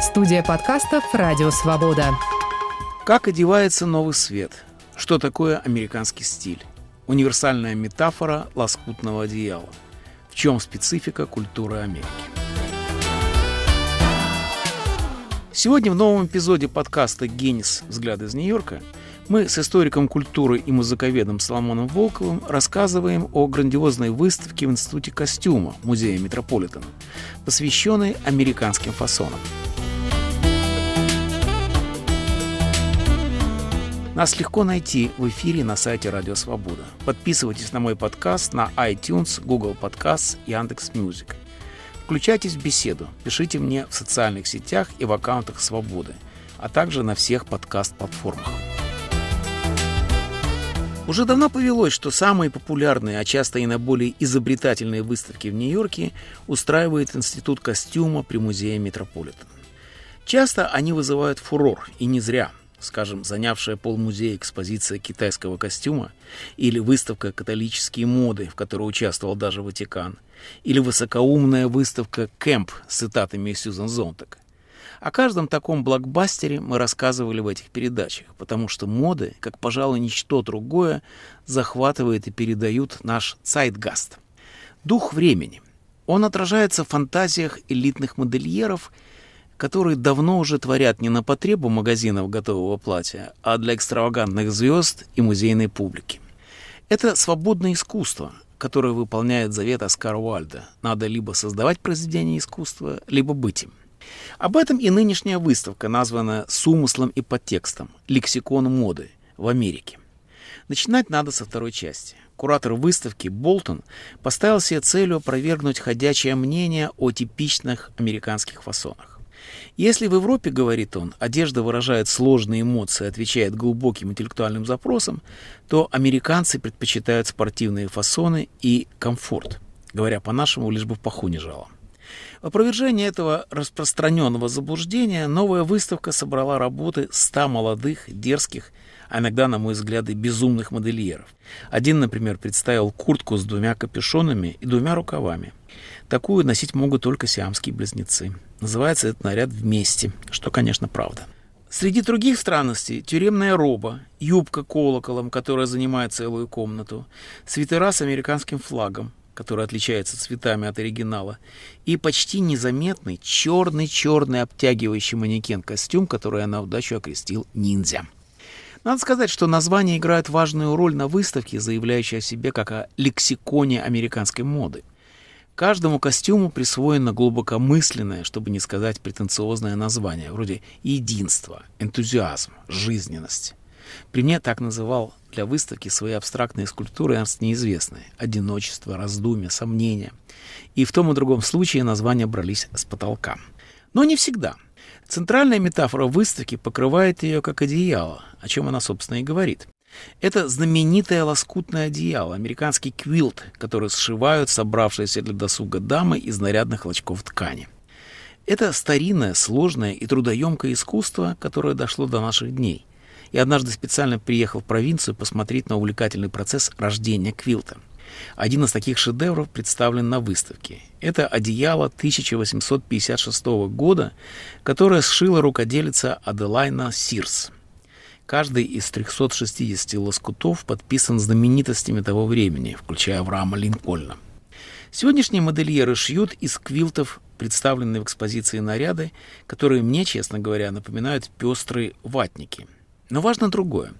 Студия подкастов «Радио Свобода». Как одевается новый свет? Что такое американский стиль? Универсальная метафора лоскутного одеяла. В чем специфика культуры Америки? Сегодня в новом эпизоде подкаста «Генис. Взгляд из Нью-Йорка» мы с историком культуры и музыковедом Соломоном Волковым рассказываем о грандиозной выставке в Институте костюма Музея Метрополитена, посвященной американским фасонам. Нас легко найти в эфире на сайте Радио Свобода. Подписывайтесь на мой подкаст на iTunes, Google Podcasts, Яндекс Music. Включайтесь в беседу, пишите мне в социальных сетях и в аккаунтах Свободы, а также на всех подкаст-платформах. Уже давно повелось, что самые популярные, а часто и наиболее изобретательные выставки в Нью-Йорке устраивает Институт костюма при музее Метрополитен. Часто они вызывают фурор, и не зря. Скажем, занявшая полмузея экспозиция китайского костюма или выставка «Католические моды», в которой участвовал даже Ватикан, или высокоумная выставка «Кэмп» с цитатами Сьюзан Зонтак. О каждом таком блокбастере мы рассказывали в этих передачах, потому что моды, как, пожалуй, ничто другое, захватывает и передают наш цайтгаст. Дух времени. Он отражается в фантазиях элитных модельеров, которые давно уже творят не на потребу магазинов готового платья, а для экстравагантных звезд и музейной публики. Это свободное искусство, которое выполняет завет Оскара Уальда. Надо либо создавать произведение искусства, либо быть им. Об этом и нынешняя выставка, названная с умыслом и подтекстом «Лексикон моды» в Америке. Начинать надо со второй части. Куратор выставки Болтон поставил себе целью опровергнуть ходячее мнение о типичных американских фасонах. Если в Европе, говорит он, одежда выражает сложные эмоции, отвечает глубоким интеллектуальным запросам, то американцы предпочитают спортивные фасоны и комфорт. Говоря по-нашему, лишь бы в паху не жало. В опровержение этого распространенного заблуждения новая выставка собрала работы 100 молодых, дерзких, а иногда, на мой взгляд, и безумных модельеров. Один, например, представил куртку с двумя капюшонами и двумя рукавами. Такую носить могут только сиамские близнецы. Называется этот наряд «Вместе», что, конечно, правда. Среди других странностей тюремная роба, юбка колоколом, которая занимает целую комнату, свитера с американским флагом, который отличается цветами от оригинала, и почти незаметный черный-черный обтягивающий манекен-костюм, который я на удачу окрестил «ниндзя». Надо сказать, что название играет важную роль на выставке, заявляющей о себе как о лексиконе американской моды. Каждому костюму присвоено глубокомысленное, чтобы не сказать претенциозное название, вроде единство, энтузиазм, жизненность. При мне так называл для выставки свои абстрактные скульптуры Эрнст неизвестные. Одиночество, раздумье, сомнения. И в том и другом случае названия брались с потолка. Но не всегда. Центральная метафора выставки покрывает ее как одеяло, о чем она, собственно, и говорит. Это знаменитое лоскутное одеяло, американский квилт, который сшивают собравшиеся для досуга дамы из нарядных клочков ткани. Это старинное, сложное и трудоемкое искусство, которое дошло до наших дней – и однажды специально приехал в провинцию посмотреть на увлекательный процесс рождения квилта. Один из таких шедевров представлен на выставке. Это одеяло 1856 года, которое сшила рукоделица Аделайна Сирс. Каждый из 360 лоскутов подписан знаменитостями того времени, включая Авраама Линкольна. Сегодняшние модельеры шьют из квилтов представленные в экспозиции наряды, которые мне, честно говоря, напоминают пестрые ватники – но важно другое.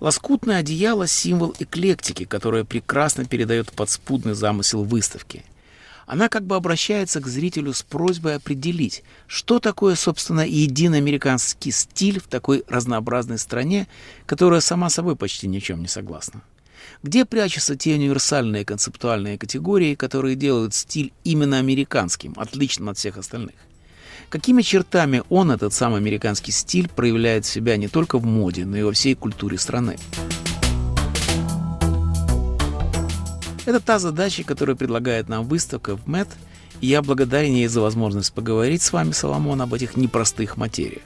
Лоскутное одеяло – символ эклектики, которая прекрасно передает подспудный замысел выставки. Она как бы обращается к зрителю с просьбой определить, что такое, собственно, единый американский стиль в такой разнообразной стране, которая сама собой почти ни в чем не согласна. Где прячутся те универсальные концептуальные категории, которые делают стиль именно американским, отличным от всех остальных? Какими чертами он, этот самый американский стиль, проявляет себя не только в моде, но и во всей культуре страны? Это та задача, которую предлагает нам выставка в МЭТ, и я благодарен ей за возможность поговорить с вами, Соломон, об этих непростых материях.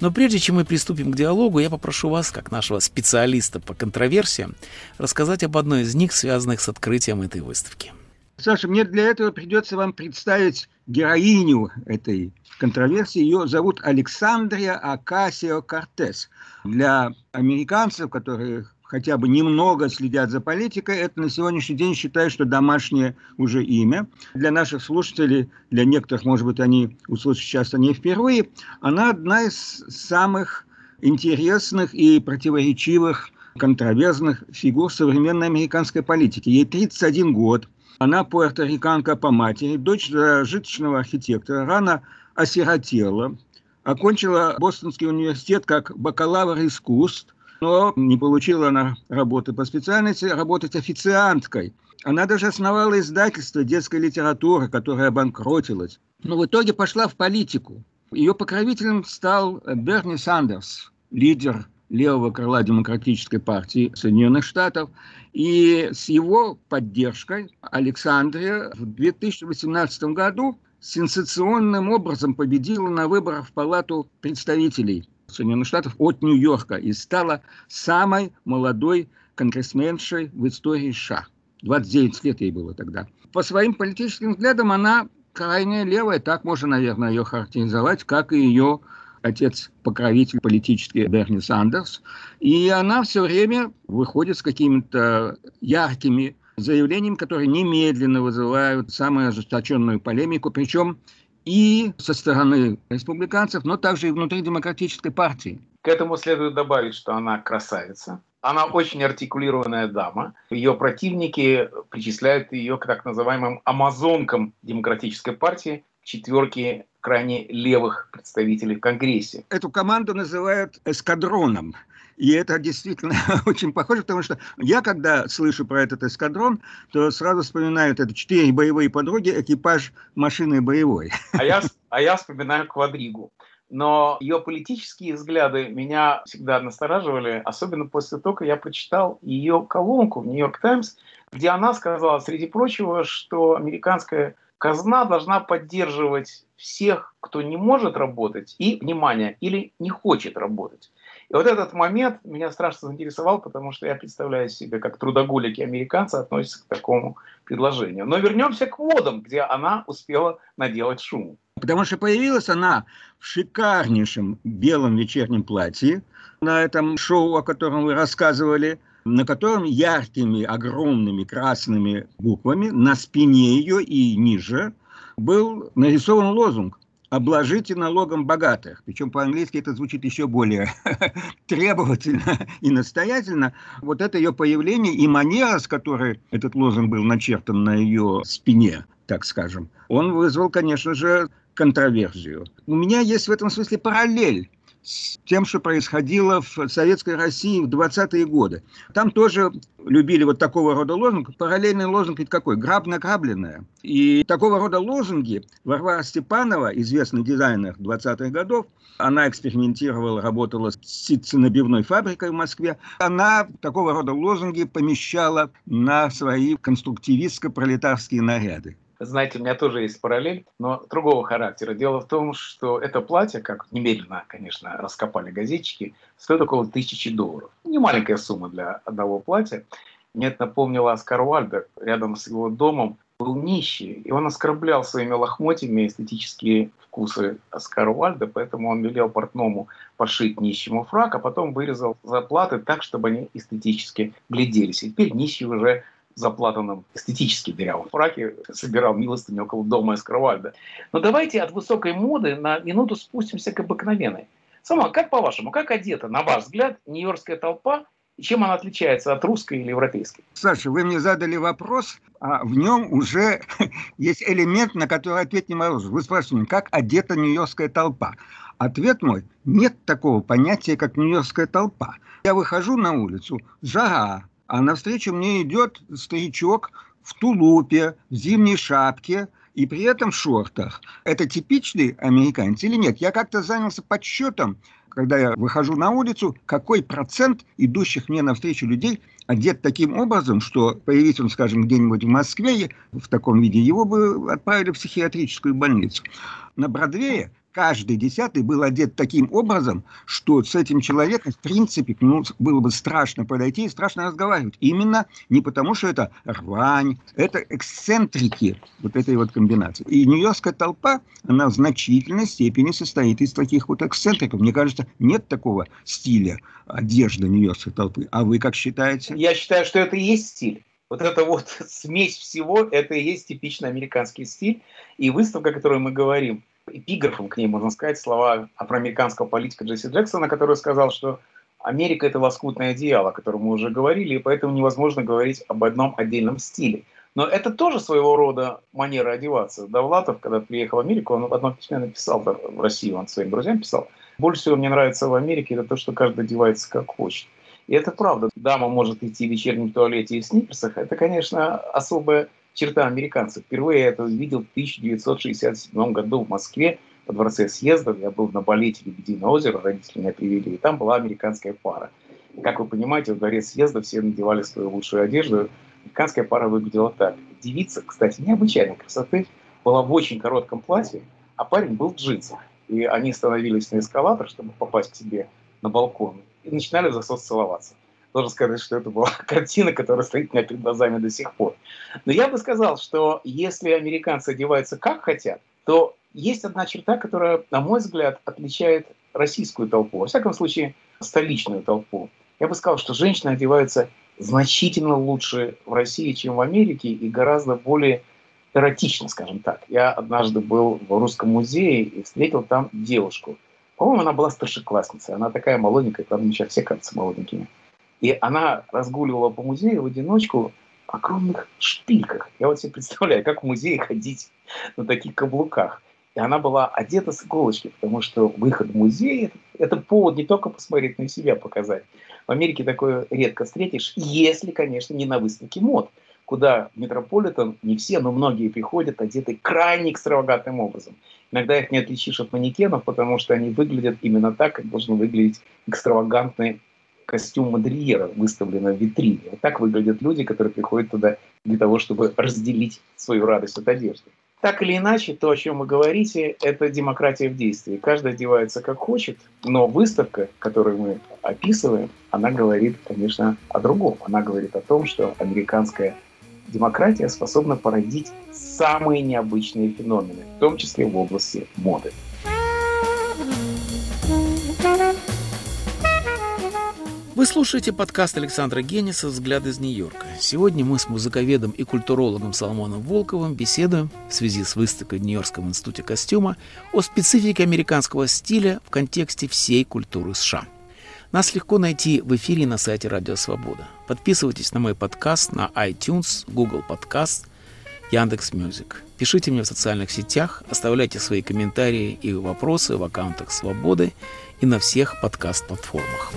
Но прежде чем мы приступим к диалогу, я попрошу вас, как нашего специалиста по контроверсиям, рассказать об одной из них, связанных с открытием этой выставки. Саша, мне для этого придется вам представить героиню этой контроверсии. Ее зовут Александрия Акасио Кортес. Для американцев, которые хотя бы немного следят за политикой, это на сегодняшний день считают, что домашнее уже имя. Для наших слушателей, для некоторых, может быть, они услышат сейчас не впервые, она одна из самых интересных и противоречивых контроверсных фигур современной американской политики. Ей 31 год, она пуэрториканка по матери, дочь зажиточного архитектора, рано осиротела, окончила Бостонский университет как бакалавр искусств, но не получила она работы по специальности, работать официанткой. Она даже основала издательство детской литературы, которое обанкротилось. Но в итоге пошла в политику. Ее покровителем стал Берни Сандерс, лидер левого крыла Демократической партии Соединенных Штатов. И с его поддержкой Александрия в 2018 году сенсационным образом победила на выборах в Палату представителей Соединенных Штатов от Нью-Йорка и стала самой молодой конгрессменшей в истории США. 29 лет ей было тогда. По своим политическим взглядам она крайне левая, так можно, наверное, ее характеризовать, как и ее отец-покровитель политический Берни Сандерс. И она все время выходит с какими-то яркими заявлениями, которые немедленно вызывают самую ожесточенную полемику, причем и со стороны республиканцев, но также и внутри демократической партии. К этому следует добавить, что она красавица. Она очень артикулированная дама. Ее противники причисляют ее к так называемым амазонкам демократической партии, четверки крайне левых представителей в Конгрессе. Эту команду называют эскадроном. И это действительно очень похоже, потому что я, когда слышу про этот эскадрон, то сразу вспоминаю это четыре боевые подруги, экипаж машины боевой. А я, а я вспоминаю квадригу. Но ее политические взгляды меня всегда настораживали, особенно после того, как я прочитал ее колонку в «Нью-Йорк Таймс», где она сказала, среди прочего, что американская казна должна поддерживать всех, кто не может работать, и, внимание, или не хочет работать. И вот этот момент меня страшно заинтересовал, потому что я представляю себе, как трудоголики американцы относятся к такому предложению. Но вернемся к водам, где она успела наделать шум. Потому что появилась она в шикарнейшем белом вечернем платье на этом шоу, о котором вы рассказывали, на котором яркими, огромными красными буквами на спине ее и ниже был нарисован лозунг обложите налогом богатых. Причем по-английски это звучит еще более требовательно и настоятельно. Вот это ее появление и манера, с которой этот лозунг был начертан на ее спине, так скажем, он вызвал, конечно же, контроверсию. У меня есть в этом смысле параллель тем, что происходило в Советской России в 20-е годы. Там тоже любили вот такого рода лозунг. Параллельный лозунг ведь какой? Граб награбленное. И такого рода лозунги Варвара Степанова, известный дизайнер 20-х годов, она экспериментировала, работала с ситценабивной фабрикой в Москве. Она такого рода лозунги помещала на свои конструктивистско-пролетарские наряды. Знаете, у меня тоже есть параллель, но другого характера. Дело в том, что это платье, как немедленно, конечно, раскопали газетчики, стоит около тысячи долларов. Не маленькая сумма для одного платья. Мне это напомнило Оскар Вальда. Рядом с его домом был нищий, и он оскорблял своими лохмотьями эстетические вкусы Оскара Вальда, поэтому он велел портному пошить нищему фрак, а потом вырезал заплаты так, чтобы они эстетически гляделись. И теперь нищий уже заплатанном эстетически дырявом фраке собирал милостыню около дома Эскровальда. Но давайте от высокой моды на минуту спустимся к обыкновенной. Сама, как по-вашему, как одета, на ваш взгляд, нью-йоркская толпа и чем она отличается от русской или европейской? Саша, вы мне задали вопрос, а в нем уже есть элемент, на который ответ не могу. Вы спрашиваете, как одета нью-йоркская толпа? Ответ мой – нет такого понятия, как нью-йоркская толпа. Я выхожу на улицу, жара, а навстречу мне идет старичок в тулупе, в зимней шапке и при этом в шортах. Это типичный американец или нет? Я как-то занялся подсчетом, когда я выхожу на улицу, какой процент идущих мне навстречу людей одет таким образом, что появись он, скажем, где-нибудь в Москве в таком виде, его бы отправили в психиатрическую больницу. На Бродвее каждый десятый был одет таким образом, что с этим человеком, в принципе, к нему было бы страшно подойти и страшно разговаривать. Именно не потому, что это рвань, это эксцентрики вот этой вот комбинации. И нью-йоркская толпа, она в значительной степени состоит из таких вот эксцентриков. Мне кажется, нет такого стиля одежды нью-йоркской толпы. А вы как считаете? Я считаю, что это и есть стиль. Вот это вот смесь всего, это и есть типичный американский стиль. И выставка, о которой мы говорим, эпиграфом к ней, можно сказать, слова афроамериканского политика Джесси Джексона, который сказал, что Америка – это лоскутное одеяло, о котором мы уже говорили, и поэтому невозможно говорить об одном отдельном стиле. Но это тоже своего рода манера одеваться. Довлатов, когда приехал в Америку, он в одном письме написал в Россию, он своим друзьям писал, больше всего мне нравится в Америке, это то, что каждый одевается как хочет. И это правда. Дама может идти в вечернем туалете и в сниперсах. Это, конечно, особая черта американцев. Впервые я это увидел в 1967 году в Москве во дворце съездов. Я был на балете «Лебединое озеро», родители меня привели, и там была американская пара. Как вы понимаете, в дворе съезда все надевали свою лучшую одежду. Американская пара выглядела так. Девица, кстати, необычайной красоты, была в очень коротком платье, а парень был в джинсах. И они становились на эскалатор, чтобы попасть к себе на балкон, и начинали засос целоваться должен сказать, что это была картина, которая стоит у меня перед глазами до сих пор. Но я бы сказал, что если американцы одеваются как хотят, то есть одна черта, которая, на мой взгляд, отличает российскую толпу, во всяком случае, столичную толпу. Я бы сказал, что женщины одеваются значительно лучше в России, чем в Америке, и гораздо более эротично, скажем так. Я однажды был в Русском музее и встретил там девушку. По-моему, она была старшеклассницей. Она такая молоденькая, правда, сейчас все кажутся молоденькими. И она разгуливала по музею в одиночку в огромных шпильках. Я вот себе представляю, как в музее ходить на таких каблуках. И она была одета с иголочки, потому что выход в музей – это повод не только посмотреть на себя, показать. В Америке такое редко встретишь, если, конечно, не на выставке мод, куда Метрополитен, не все, но многие приходят одеты крайне экстравагантным образом. Иногда их не отличишь от манекенов, потому что они выглядят именно так, как должны выглядеть экстравагантные костюм модельера выставлено в витрине. Вот так выглядят люди, которые приходят туда для того, чтобы разделить свою радость от одежды. Так или иначе, то, о чем вы говорите, это демократия в действии. Каждый одевается как хочет, но выставка, которую мы описываем, она говорит, конечно, о другом. Она говорит о том, что американская демократия способна породить самые необычные феномены, в том числе в области моды. Вы слушаете подкаст Александра Гениса «Взгляд из Нью-Йорка». Сегодня мы с музыковедом и культурологом Соломоном Волковым беседуем в связи с выставкой в Нью-Йоркском институте костюма о специфике американского стиля в контексте всей культуры США. Нас легко найти в эфире на сайте Радио Свобода. Подписывайтесь на мой подкаст на iTunes, Google Podcast, Яндекс Music. Пишите мне в социальных сетях, оставляйте свои комментарии и вопросы в аккаунтах Свободы и на всех подкаст-платформах.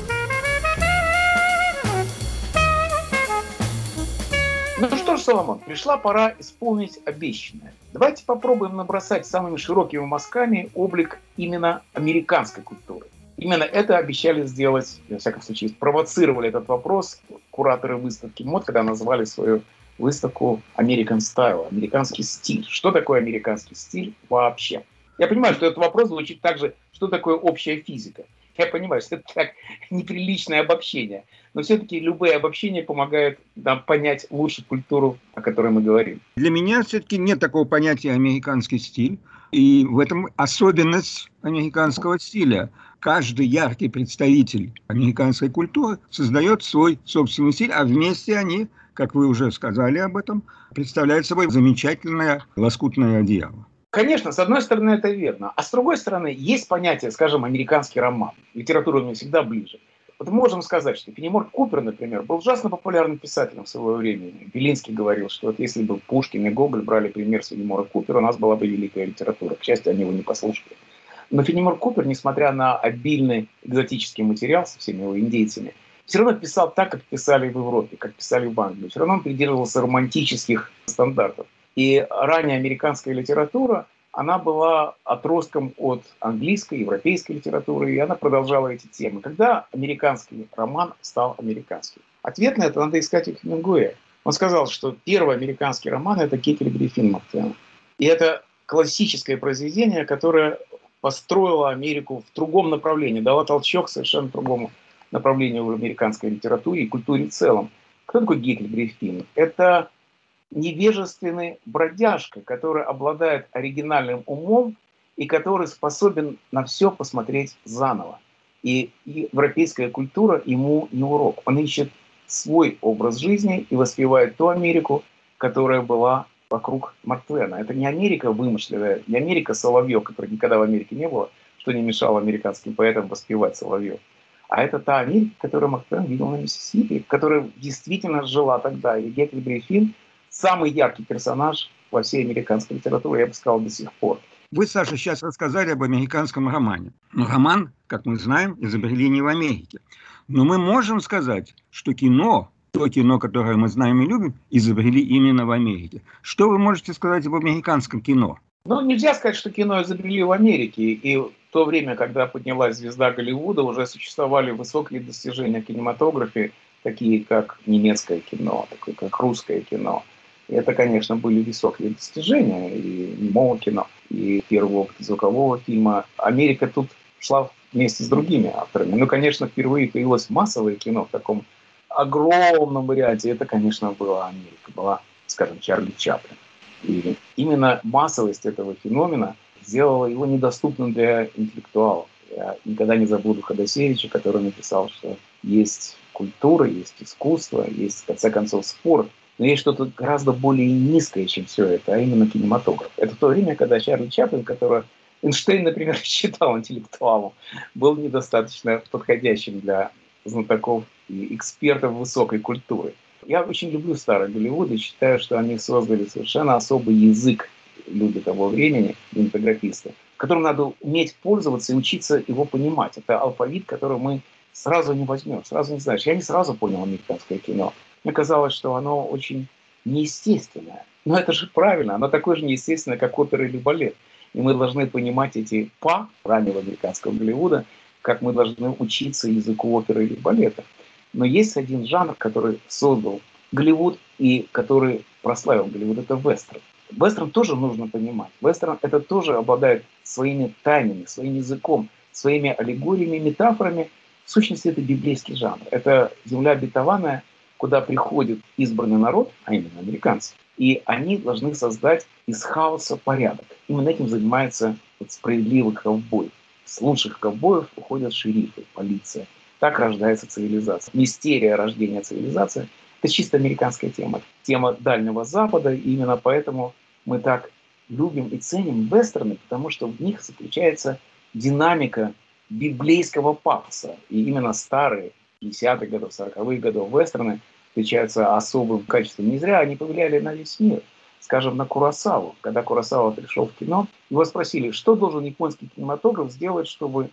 Ну что ж, Соломон, пришла пора исполнить обещанное. Давайте попробуем набросать самыми широкими мазками облик именно американской культуры. Именно это обещали сделать, во всяком случае, провоцировали этот вопрос кураторы выставки МОД, когда назвали свою выставку American Style, американский стиль. Что такое американский стиль вообще? Я понимаю, что этот вопрос звучит так же, что такое общая физика. Я понимаю, что это так неприличное обобщение. Но все-таки любые обобщения помогают нам понять лучше культуру, о которой мы говорим. Для меня все-таки нет такого понятия американский стиль. И в этом особенность американского стиля. Каждый яркий представитель американской культуры создает свой собственный стиль, а вместе они, как вы уже сказали об этом, представляют собой замечательное лоскутное одеяло. Конечно, с одной стороны это верно, а с другой стороны есть понятие, скажем, американский роман. Литература мне всегда ближе. Вот можем сказать, что Фенемор Купер, например, был ужасно популярным писателем в своего времени. Белинский говорил, что вот если бы Пушкин и Гоголь брали пример с Фенемора Купера, у нас была бы великая литература. К счастью, они его не послушали. Но Фенемор Купер, несмотря на обильный экзотический материал со всеми его индейцами, все равно писал так, как писали в Европе, как писали в Англии. Все равно он придерживался романтических стандартов. И ранняя американская литература, она была отростком от английской, европейской литературы, и она продолжала эти темы. Когда американский роман стал американским? Ответ на это надо искать у Хемингуэя. Он сказал, что первый американский роман – это Кекель Гриффин Мартена. И это классическое произведение, которое построила Америку в другом направлении, дала толчок совершенно другому направлению в американской литературе и культуре в целом. Кто такой Гекльбери Финн? Это невежественный бродяжка, который обладает оригинальным умом и который способен на все посмотреть заново. И, европейская культура ему не урок. Он ищет свой образ жизни и воспевает ту Америку, которая была вокруг Марк Твена. Это не Америка вымышленная, не Америка Соловьев, который никогда в Америке не было, что не мешало американским поэтам воспевать Соловьев. А это та Америка, которую Марк Твен видел на Миссисипи, которая действительно жила тогда. И Гекльбери Финн самый яркий персонаж во всей американской литературе, я бы сказал, до сих пор. Вы, Саша, сейчас рассказали об американском романе. Но роман, как мы знаем, изобрели не в Америке. Но мы можем сказать, что кино то кино, которое мы знаем и любим, изобрели именно в Америке. Что вы можете сказать об американском кино? Ну, нельзя сказать, что кино изобрели в Америке. И в то время, когда поднялась звезда Голливуда, уже существовали высокие достижения в кинематографе, такие как немецкое кино, такое как русское кино. Это, конечно, были высокие достижения и немого и первого опыта звукового фильма. Америка тут шла вместе с другими авторами. Ну, конечно, впервые появилось массовое кино в таком огромном варианте, это, конечно, была Америка, была, скажем, Чарли Чаплин. И именно массовость этого феномена сделала его недоступным для интеллектуалов. Я никогда не забуду Ходосевича, который написал, что есть культура, есть искусство, есть, в конце концов, спорт, но есть что-то гораздо более низкое, чем все это, а именно кинематограф. Это то время, когда Чарли Чаплин, которого Эйнштейн, например, считал интеллектуалом, был недостаточно подходящим для знатоков и экспертов высокой культуры. Я очень люблю старый Голливуд и считаю, что они создали совершенно особый язык люди того времени, кинематографисты, которым надо уметь пользоваться и учиться его понимать. Это алфавит, который мы сразу не возьмем, сразу не знаешь. Я не сразу понял американское кино. Мне казалось, что оно очень неестественное. Но это же правильно, оно такое же неестественное, как опера или балет. И мы должны понимать эти па раннего американского Голливуда, как мы должны учиться языку оперы или балета. Но есть один жанр, который создал Голливуд и который прославил Голливуд, это вестерн. Вестерн тоже нужно понимать. Вестерн это тоже обладает своими тайнами, своим языком, своими аллегориями, метафорами. В сущности, это библейский жанр. Это земля обетованная, куда приходит избранный народ, а именно американцы, и они должны создать из хаоса порядок. Именно этим занимается вот справедливый ковбой. С лучших ковбоев уходят шерифы, полиция – так рождается цивилизация. Мистерия рождения цивилизации – это чисто американская тема. Тема Дальнего Запада, и именно поэтому мы так любим и ценим вестерны, потому что в них заключается динамика библейского пафоса. И именно старые 50-х годов, 40-х годов вестерны отличаются особым качеством. Не зря они повлияли на весь мир. Скажем, на Курасаву. Когда Курасава пришел в кино, его спросили, что должен японский кинематограф сделать, чтобы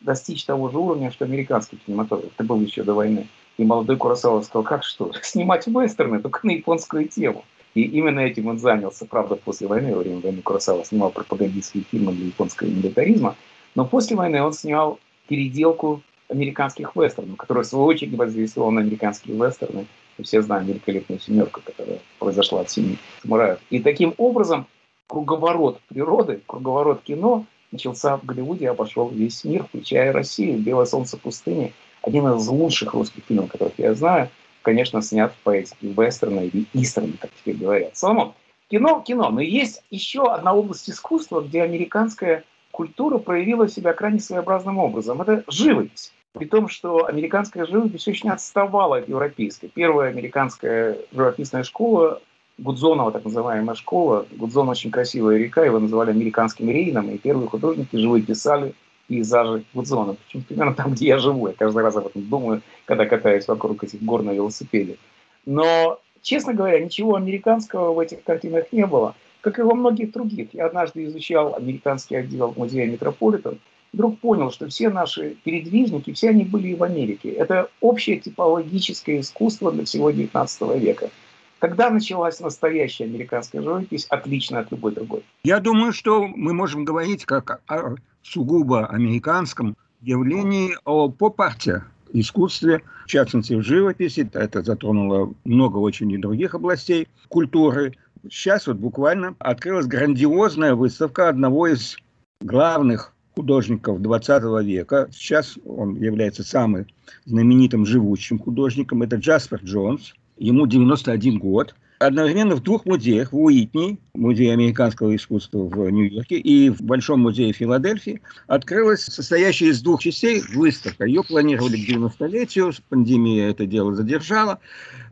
достичь того же уровня, что американский кинематограф. Это было еще до войны. И молодой Курасава сказал, как что? Снимать вестерны только на японскую тему. И именно этим он занялся. Правда, после войны, во время войны Курасава снимал пропагандистские фильмы для японского милитаризма. Но после войны он снял переделку американских вестернов, которая в свою очередь на американские вестерны. Все знаем великолепную семерку, которая произошла от семьи самураев. И таким образом круговорот природы, круговорот кино начался в Голливуде, обошел весь мир, включая Россию. «Белое солнце пустыни» — один из лучших русских фильмов, которых я знаю, конечно, снят в поэтике вестерна или истерна, как теперь говорят. Соломон, кино, кино, но есть еще одна область искусства, где американская культура проявила себя крайне своеобразным образом. Это живопись. При том, что американская живопись очень отставала от европейской. Первая американская живописная школа Гудзонова, так называемая школа. Гудзон очень красивая река, его называли американским Рейном, и первые художники живые писали пейзажи Гудзона. Причем примерно там, где я живу. Я каждый раз об этом думаю, когда катаюсь вокруг этих гор на велосипеде. Но, честно говоря, ничего американского в этих картинах не было, как и во многих других. Я однажды изучал американский отдел музея Метрополитен, вдруг понял, что все наши передвижники, все они были и в Америке. Это общее типологическое искусство для всего XIX века. Когда началась настоящая американская живопись, отлично от любой другой? Я думаю, что мы можем говорить как о сугубо американском явлении, о поп-арте, искусстве, в частности, в живописи. Это затронуло много очень и других областей культуры. Сейчас вот буквально открылась грандиозная выставка одного из главных художников 20 века. Сейчас он является самым знаменитым живущим художником. Это Джаспер Джонс. Ему 91 год одновременно в двух музеях, в Уитни, музее американского искусства в Нью-Йорке, и в Большом музее Филадельфии, открылась состоящая из двух частей выставка. Ее планировали к 90-летию, пандемия это дело задержала.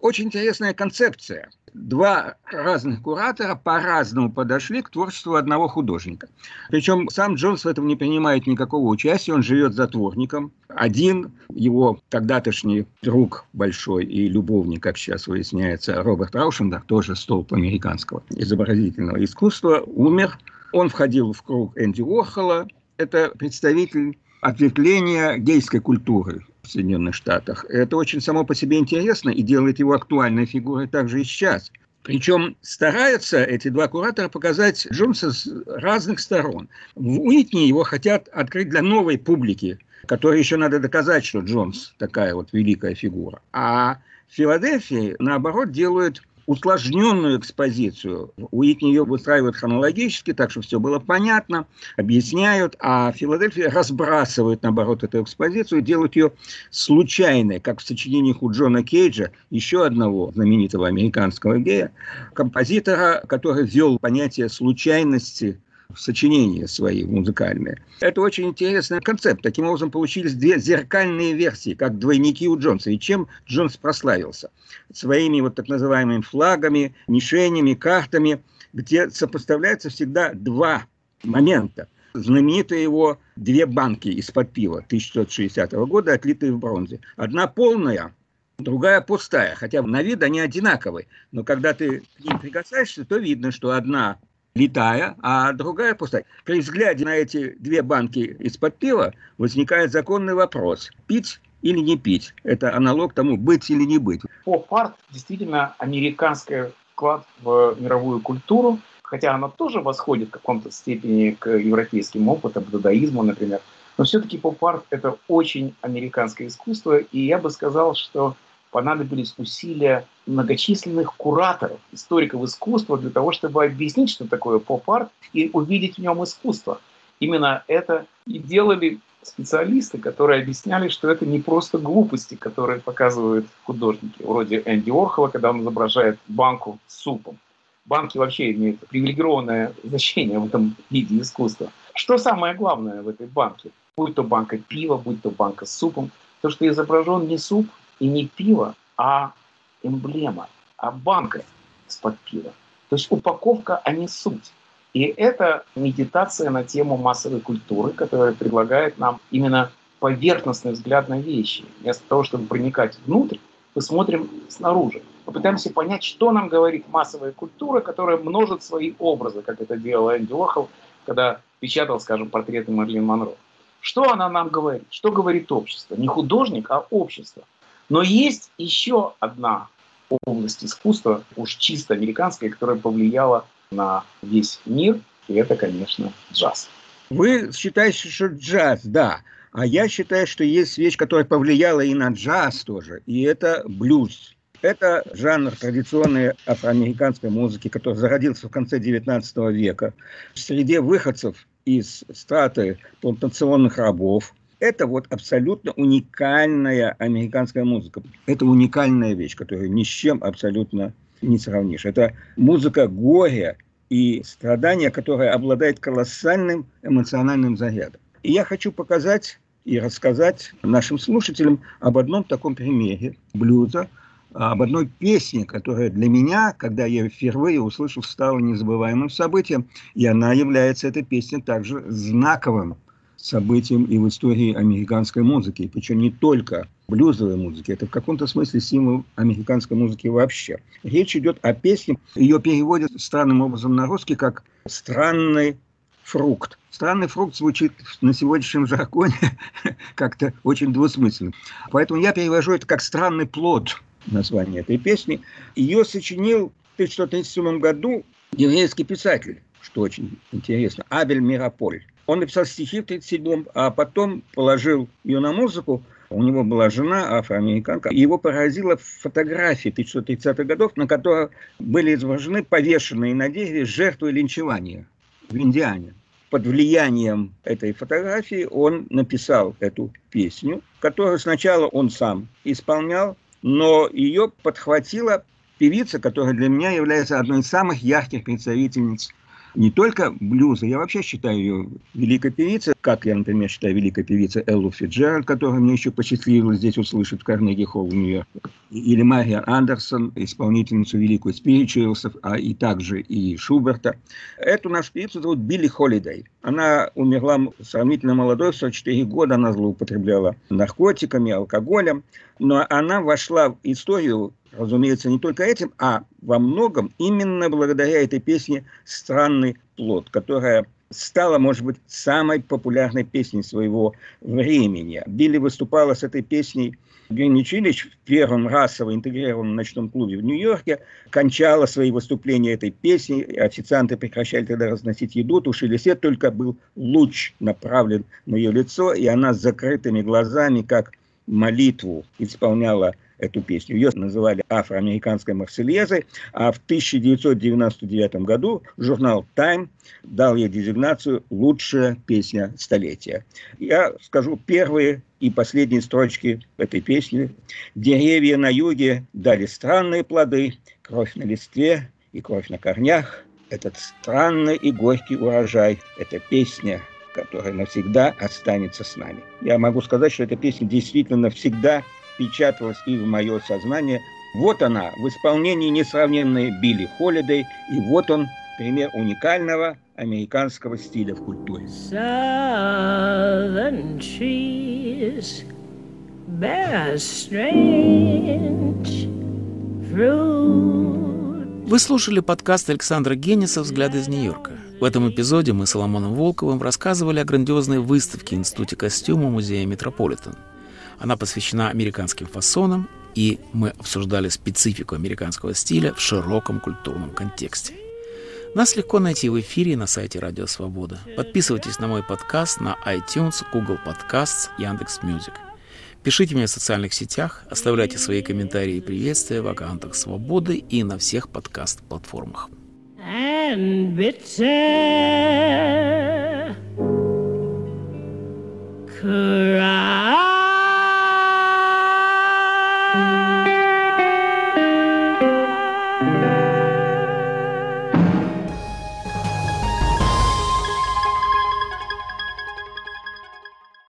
Очень интересная концепция два разных куратора по-разному подошли к творчеству одного художника. Причем сам Джонс в этом не принимает никакого участия, он живет затворником. Один, его тогдашний друг большой и любовник, как сейчас выясняется, Роберт Раушендер, тоже столб американского изобразительного искусства, умер. Он входил в круг Энди Уорхола. Это представитель ответвления гейской культуры в Соединенных Штатах. Это очень само по себе интересно и делает его актуальной фигурой также и сейчас. Причем стараются эти два куратора показать Джонса с разных сторон. В Уитни его хотят открыть для новой публики, которой еще надо доказать, что Джонс такая вот великая фигура. А в Филадельфии, наоборот, делают усложненную экспозицию. Уитни ее выстраивают хронологически, так что все было понятно, объясняют, а Филадельфия разбрасывает, наоборот, эту экспозицию, делают ее случайной, как в сочинениях у Джона Кейджа, еще одного знаменитого американского гея, композитора, который ввел понятие случайности сочинения свои музыкальные. Это очень интересный концепт. Таким образом, получились две зеркальные версии, как двойники у Джонса. И чем Джонс прославился? Своими вот так называемыми флагами, мишенями, картами, где сопоставляются всегда два момента. Знаменитые его две банки из-под пива 1960 года, отлитые в бронзе. Одна полная, другая пустая. Хотя на вид они одинаковые. Но когда ты к ним прикасаешься, то видно, что одна летая, а другая пустая. При взгляде на эти две банки из-под пива возникает законный вопрос. Пить или не пить? Это аналог тому, быть или не быть. Поп-арт действительно американский вклад в мировую культуру, хотя она тоже восходит в каком-то степени к европейским опытам, к дадаизму, например. Но все-таки поп-арт – это очень американское искусство, и я бы сказал, что понадобились усилия многочисленных кураторов, историков искусства для того, чтобы объяснить, что такое поп-арт и увидеть в нем искусство. Именно это и делали специалисты, которые объясняли, что это не просто глупости, которые показывают художники, вроде Энди Уорхола, когда он изображает банку с супом. Банки вообще имеют привилегированное значение в этом виде искусства. Что самое главное в этой банке? Будь то банка пива, будь то банка с супом, то, что изображен не суп, и не пиво, а эмблема, а банка из-под пива. То есть упаковка, а не суть. И это медитация на тему массовой культуры, которая предлагает нам именно поверхностный взгляд на вещи. Вместо того, чтобы проникать внутрь, мы смотрим снаружи. Попытаемся понять, что нам говорит массовая культура, которая множит свои образы, как это делал Энди Уорхол, когда печатал, скажем, портреты Марлин Монро. Что она нам говорит? Что говорит общество? Не художник, а общество. Но есть еще одна область искусства, уж чисто американская, которая повлияла на весь мир, и это, конечно, джаз. Вы считаете, что джаз, да. А я считаю, что есть вещь, которая повлияла и на джаз тоже, и это блюз. Это жанр традиционной афроамериканской музыки, который зародился в конце XIX века в среде выходцев из страты плантационных рабов, это вот абсолютно уникальная американская музыка. Это уникальная вещь, которую ни с чем абсолютно не сравнишь. Это музыка горя и страдания, которая обладает колоссальным эмоциональным зарядом. И я хочу показать и рассказать нашим слушателям об одном таком примере блюза, об одной песне, которая для меня, когда я впервые услышал, стала незабываемым событием, и она является, эта песня, также знаковым событием и в истории американской музыки. Причем не только блюзовой музыки, это в каком-то смысле символ американской музыки вообще. Речь идет о песне, ее переводят странным образом на русский как «странный фрукт». Странный фрукт звучит на сегодняшнем жаргоне как-то очень двусмысленно. Поэтому я перевожу это как «странный плод» название этой песни. Ее сочинил в 1937 году еврейский писатель, что очень интересно, Абель Мираполь. Он написал стихи в 1937 а потом положил ее на музыку. У него была жена, афроамериканка. Его поразила фотографии 1930-х годов, на которых были изображены повешенные на дереве жертвы линчевания в Индиане. под влиянием этой фотографии он написал эту песню, которую сначала он сам исполнял, но ее подхватила певица, которая для меня является одной из самых ярких представительниц не только блюза, я вообще считаю ее великой певицей, как я, например, считаю великой певицей Эллу Фиджеральд, которую мне еще посчастливилось здесь услышать в Карнеги Холл Нью-Йорке, или Мария Андерсон, исполнительницу великую спиричуэлсов, а и также и Шуберта. Эту нашу певицу зовут Билли Холидей. Она умерла сравнительно молодой, в 44 года, она злоупотребляла наркотиками, алкоголем, но она вошла в историю разумеется, не только этим, а во многом именно благодаря этой песне «Странный плод», которая стала, может быть, самой популярной песней своего времени. Билли выступала с этой песней Гринвич в первом расово интегрированном ночном клубе в Нью-Йорке, кончала свои выступления этой песней, официанты прекращали тогда разносить еду, тушили свет, только был луч направлен на ее лицо, и она с закрытыми глазами, как молитву, исполняла эту песню. Ее называли афроамериканской марсельезой, а в 1999 году журнал Time дал ей дезигнацию «Лучшая песня столетия». Я скажу первые и последние строчки этой песни. «Деревья на юге дали странные плоды, кровь на листве и кровь на корнях. Этот странный и горький урожай – это песня, которая навсегда останется с нами». Я могу сказать, что эта песня действительно навсегда впечаталась и в мое сознание. Вот она в исполнении несравненной Билли Холидей, и вот он пример уникального американского стиля в культуре. Southern trees bear strange fruit. Вы слушали подкаст Александра Генниса «Взгляд из Нью-Йорка». В этом эпизоде мы с Соломоном Волковым рассказывали о грандиозной выставке Институте костюма Музея Метрополитен – она посвящена американским фасонам, и мы обсуждали специфику американского стиля в широком культурном контексте. Нас легко найти в эфире на сайте Радио Свобода. Подписывайтесь на мой подкаст на iTunes, Google Podcasts, Яндекс Music. Пишите мне в социальных сетях, оставляйте свои комментарии и приветствия в аккаунтах Свободы и на всех подкаст-платформах. And cry.